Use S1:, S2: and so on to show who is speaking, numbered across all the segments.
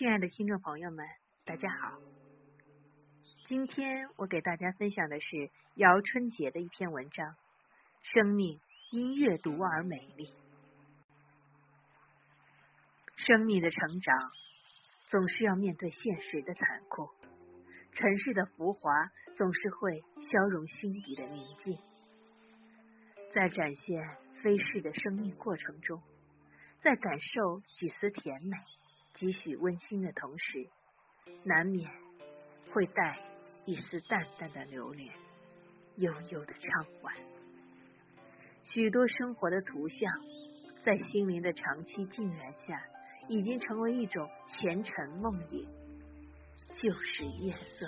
S1: 亲爱的听众朋友们，大家好。今天我给大家分享的是姚春杰的一篇文章：生命因阅读而美丽。生命的成长总是要面对现实的残酷，尘世的浮华总是会消融心底的宁静。在展现飞逝的生命过程中，在感受几丝甜美、几许温馨的同时，难免会带一丝淡淡的留恋，悠悠的畅缓。许多生活的图像，在心灵的长期浸染下，已经成为一种前尘梦影，旧时夜色，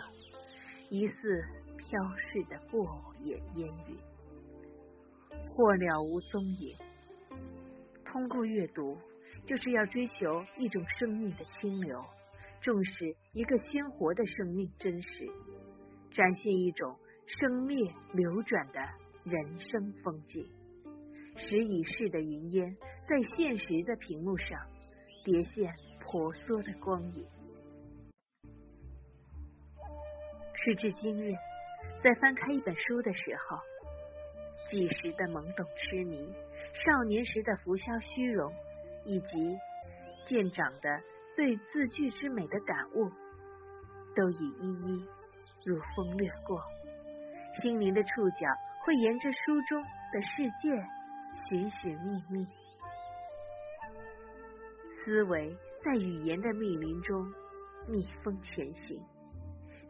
S1: 疑似飘逝的过眼烟云。或了无踪影。通过阅读，就是要追求一种生命的清流，重视一个鲜活的生命真实，展现一种生灭流转的人生风景，使已逝的云烟在现实的屏幕上叠现婆娑的光影。时至今日，在翻开一本书的时候。几时的懵懂痴迷，少年时的浮嚣虚荣，以及渐长的对字句之美的感悟，都已一一如风掠过。心灵的触角会沿着书中的世界寻寻觅觅，思维在语言的密林中逆风前行，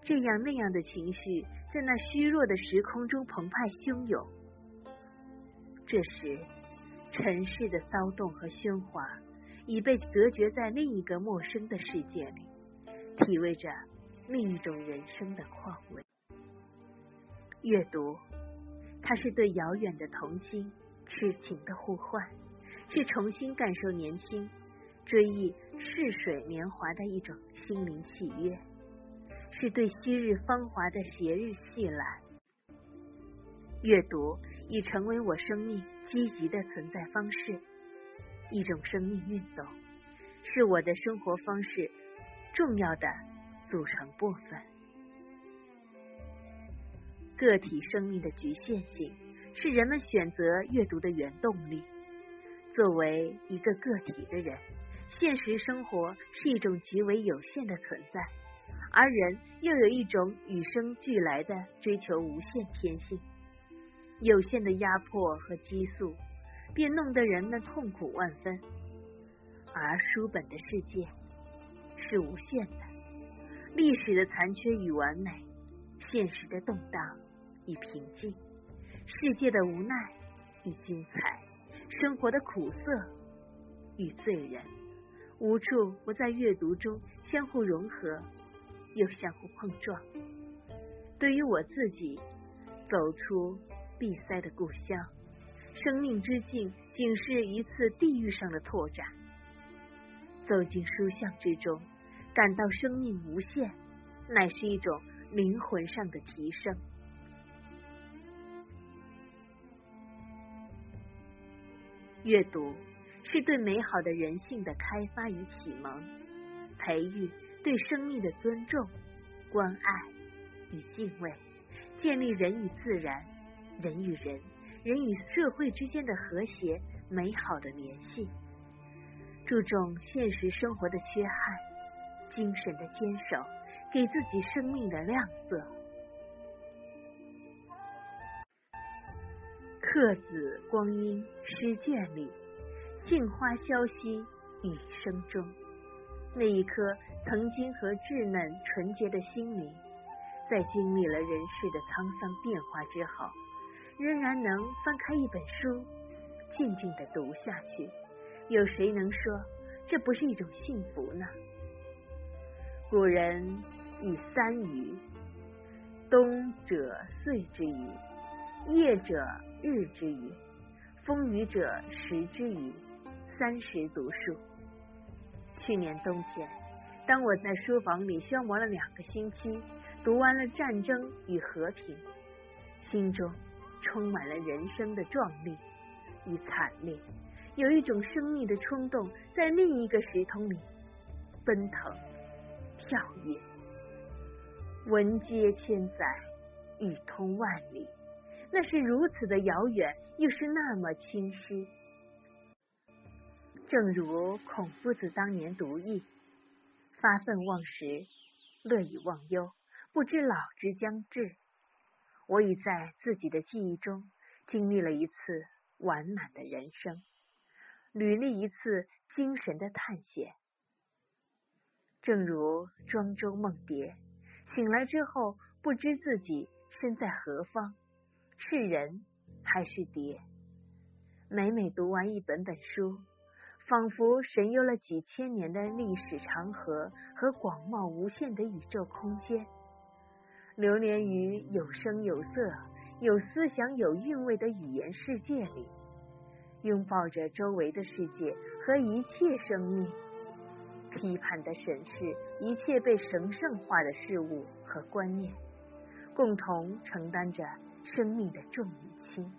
S1: 这样那样的情绪在那虚弱的时空中澎湃汹涌。这时，尘世的骚动和喧哗已被隔绝在另一个陌生的世界里，体味着另一种人生的况味。阅读，它是对遥远的童心痴情的呼唤，是重新感受年轻、追忆逝水年华的一种心灵契约，是对昔日芳华的斜日细览。阅读。已成为我生命积极的存在方式，一种生命运动，是我的生活方式重要的组成部分。个体生命的局限性是人们选择阅读的原动力。作为一个个体的人，现实生活是一种极为有限的存在，而人又有一种与生俱来的追求无限天性。有限的压迫和激素，便弄得人们痛苦万分。而书本的世界是无限的，历史的残缺与完美，现实的动荡与平静，世界的无奈与精彩，生活的苦涩与醉人，无处不在阅读中相互融合，又相互碰撞。对于我自己，走出。闭塞的故乡，生命之境仅是一次地域上的拓展。走进书巷之中，感到生命无限，乃是一种灵魂上的提升。阅读是对美好的人性的开发与启蒙，培育对生命的尊重、关爱与敬畏，建立人与自然。人与人、人与社会之间的和谐、美好的联系，注重现实生活的缺憾，精神的坚守，给自己生命的亮色。客子光阴诗卷里，杏花消息雨声中，那一颗曾经和稚嫩纯洁的心灵，在经历了人世的沧桑变化之后。仍然能翻开一本书，静静的读下去。有谁能说这不是一种幸福呢？古人以三余：冬者岁之余，夜者日之余，风雨者时之余，三十读书。去年冬天，当我在书房里消磨了两个星期，读完了《战争与和平》，心中。充满了人生的壮丽与惨烈，有一种生命的冲动在另一个时空里奔腾跳跃。文接千载，语通万里，那是如此的遥远，又是那么清晰。正如孔夫子当年读易，发愤忘食，乐以忘忧，不知老之将至。我已在自己的记忆中经历了一次完满的人生，履历一次精神的探险。正如庄周梦蝶，醒来之后不知自己身在何方，是人还是蝶。每每读完一本本书，仿佛神游了几千年的历史长河和广袤无限的宇宙空间。流连于有声有色、有思想、有韵味的语言世界里，拥抱着周围的世界和一切生命，批判的审视一切被神圣化的事物和观念，共同承担着生命的重与轻。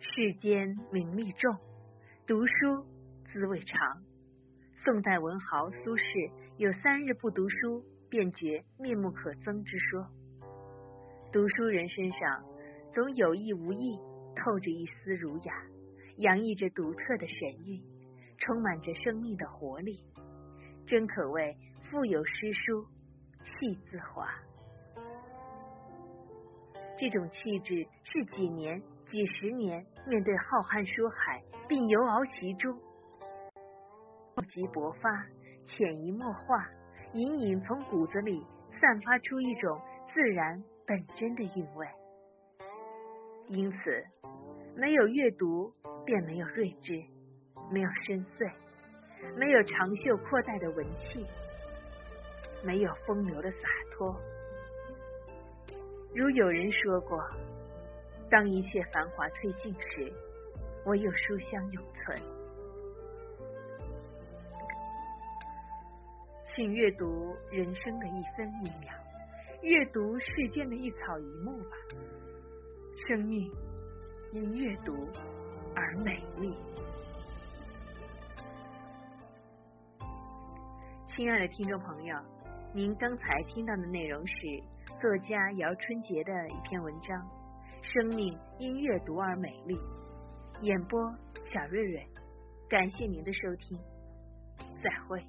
S1: 世间名利重，读书滋味长。宋代文豪苏轼。有三日不读书，便觉面目可憎之说。读书人身上总有意无意透着一丝儒雅，洋溢着独特的神韵，充满着生命的活力，真可谓腹有诗书气自华。这种气质是几年、几十年面对浩瀚书海，并游遨其中，厚积薄发。潜移默化，隐隐从骨子里散发出一种自然本真的韵味。因此，没有阅读，便没有睿智，没有深邃，没有长袖阔带的文气，没有风流的洒脱。如有人说过：“当一切繁华褪尽时，唯有书香永存。”请阅读人生的一分一秒，阅读世间的一草一木吧。生命因阅读而美丽。亲爱的听众朋友，您刚才听到的内容是作家姚春杰的一篇文章《生命因阅读而美丽》，演播小瑞瑞。感谢您的收听，再会。